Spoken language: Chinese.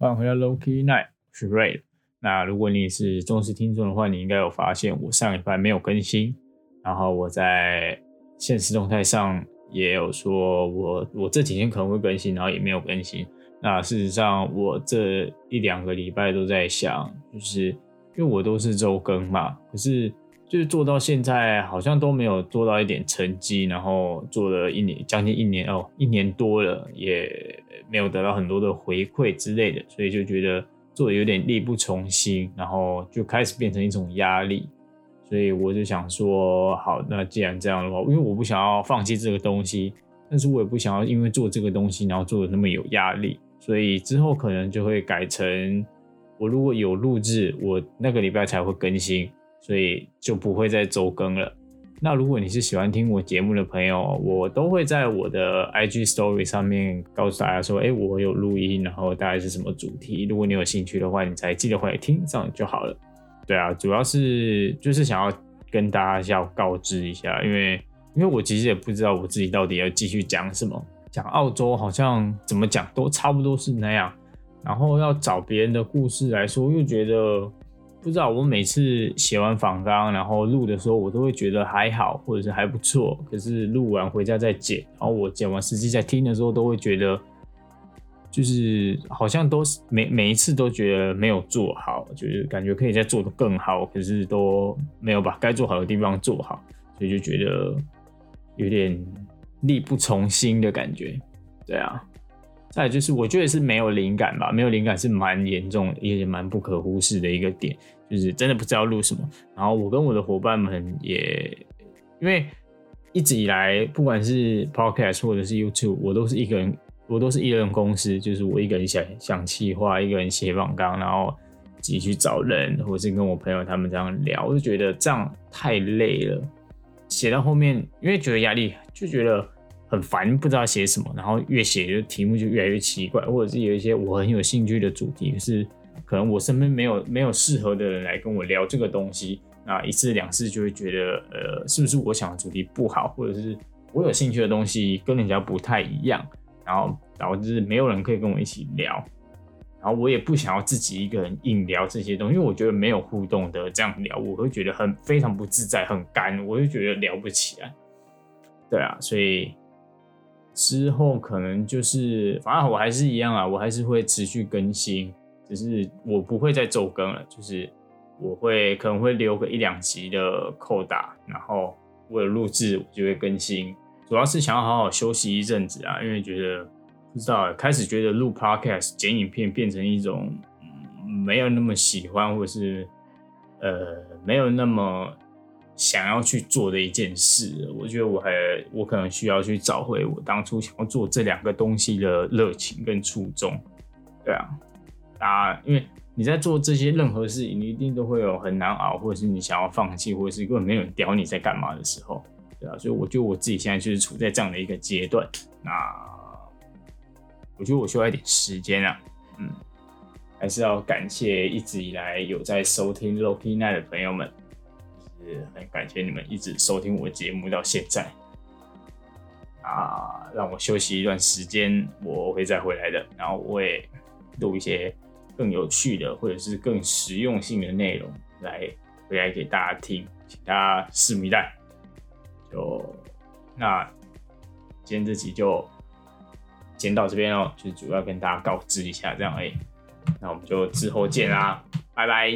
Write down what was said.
欢迎回到 Loki Night，我是 Ray。那如果你是忠实听众的话，你应该有发现我上礼拜没有更新，然后我在现实动态上也有说我我这几天可能会更新，然后也没有更新。那事实上，我这一两个礼拜都在想，就是因为我都是周更嘛，可是。就是做到现在，好像都没有做到一点成绩，然后做了一年，将近一年哦，一年多了，也没有得到很多的回馈之类的，所以就觉得做的有点力不从心，然后就开始变成一种压力。所以我就想说，好，那既然这样的话，因为我不想要放弃这个东西，但是我也不想要因为做这个东西，然后做的那么有压力，所以之后可能就会改成，我如果有录制，我那个礼拜才会更新。所以就不会再周更了。那如果你是喜欢听我节目的朋友，我都会在我的 IG Story 上面告诉大家说，哎，我有录音，然后大概是什么主题。如果你有兴趣的话，你才记得回来听，这样就好了。对啊，主要是就是想要跟大家要告知一下，因为因为我其实也不知道我自己到底要继续讲什么。讲澳洲好像怎么讲都差不多是那样，然后要找别人的故事来说，又觉得。不知道我每次写完访纲，然后录的时候，我都会觉得还好，或者是还不错。可是录完回家再剪，然后我剪完实际在听的时候，都会觉得，就是好像都是每每一次都觉得没有做好，就是感觉可以再做的更好，可是都没有把该做好的地方做好，所以就觉得有点力不从心的感觉。对啊。再就是，我觉得是没有灵感吧，没有灵感是蛮严重，也蛮不可忽视的一个点，就是真的不知道录什么。然后我跟我的伙伴们也，因为一直以来，不管是 Podcast 或者是 YouTube，我都是一个人，我都是一人公司，就是我一个人想想企划，一个人写网纲，然后自己去找人，或者是跟我朋友他们这样聊，我就觉得这样太累了。写到后面，因为觉得压力，就觉得。很烦，不知道写什么，然后越写就题目就越来越奇怪，或者是有一些我很有兴趣的主题，是可能我身边没有没有适合的人来跟我聊这个东西，那一次两次就会觉得，呃，是不是我想的主题不好，或者是我有兴趣的东西跟人家不太一样，然后导致没有人可以跟我一起聊，然后我也不想要自己一个人硬聊这些东西，因为我觉得没有互动的这样聊，我会觉得很非常不自在，很干，我就觉得聊不起来。对啊，所以。之后可能就是，反正我还是一样啊，我还是会持续更新，只是我不会再周更了，就是我会可能会留个一两集的扣打，然后为了录制我就会更新，主要是想要好好休息一阵子啊，因为觉得不知道开始觉得录 podcast 剪影片变成一种没有那么喜欢，或者是呃没有那么。想要去做的一件事，我觉得我还我可能需要去找回我当初想要做这两个东西的热情跟初衷。对啊，啊，因为你在做这些任何事情，你一定都会有很难熬，或者是你想要放弃，或者是根本没有人屌你在干嘛的时候，对啊，所以我觉得我自己现在就是处在这样的一个阶段。那我觉得我需要一点时间啊，嗯，还是要感谢一直以来有在收听 Loki Night 的朋友们。很感谢你们一直收听我的节目到现在啊！让我休息一段时间，我会再回来的。然后我也录一些更有趣的或者是更实用性的内容来回来给大家听，请大家拭目以待。就那今天这集就先到这边哦，就主要跟大家告知一下这样哎，那我们就之后见啦，拜拜。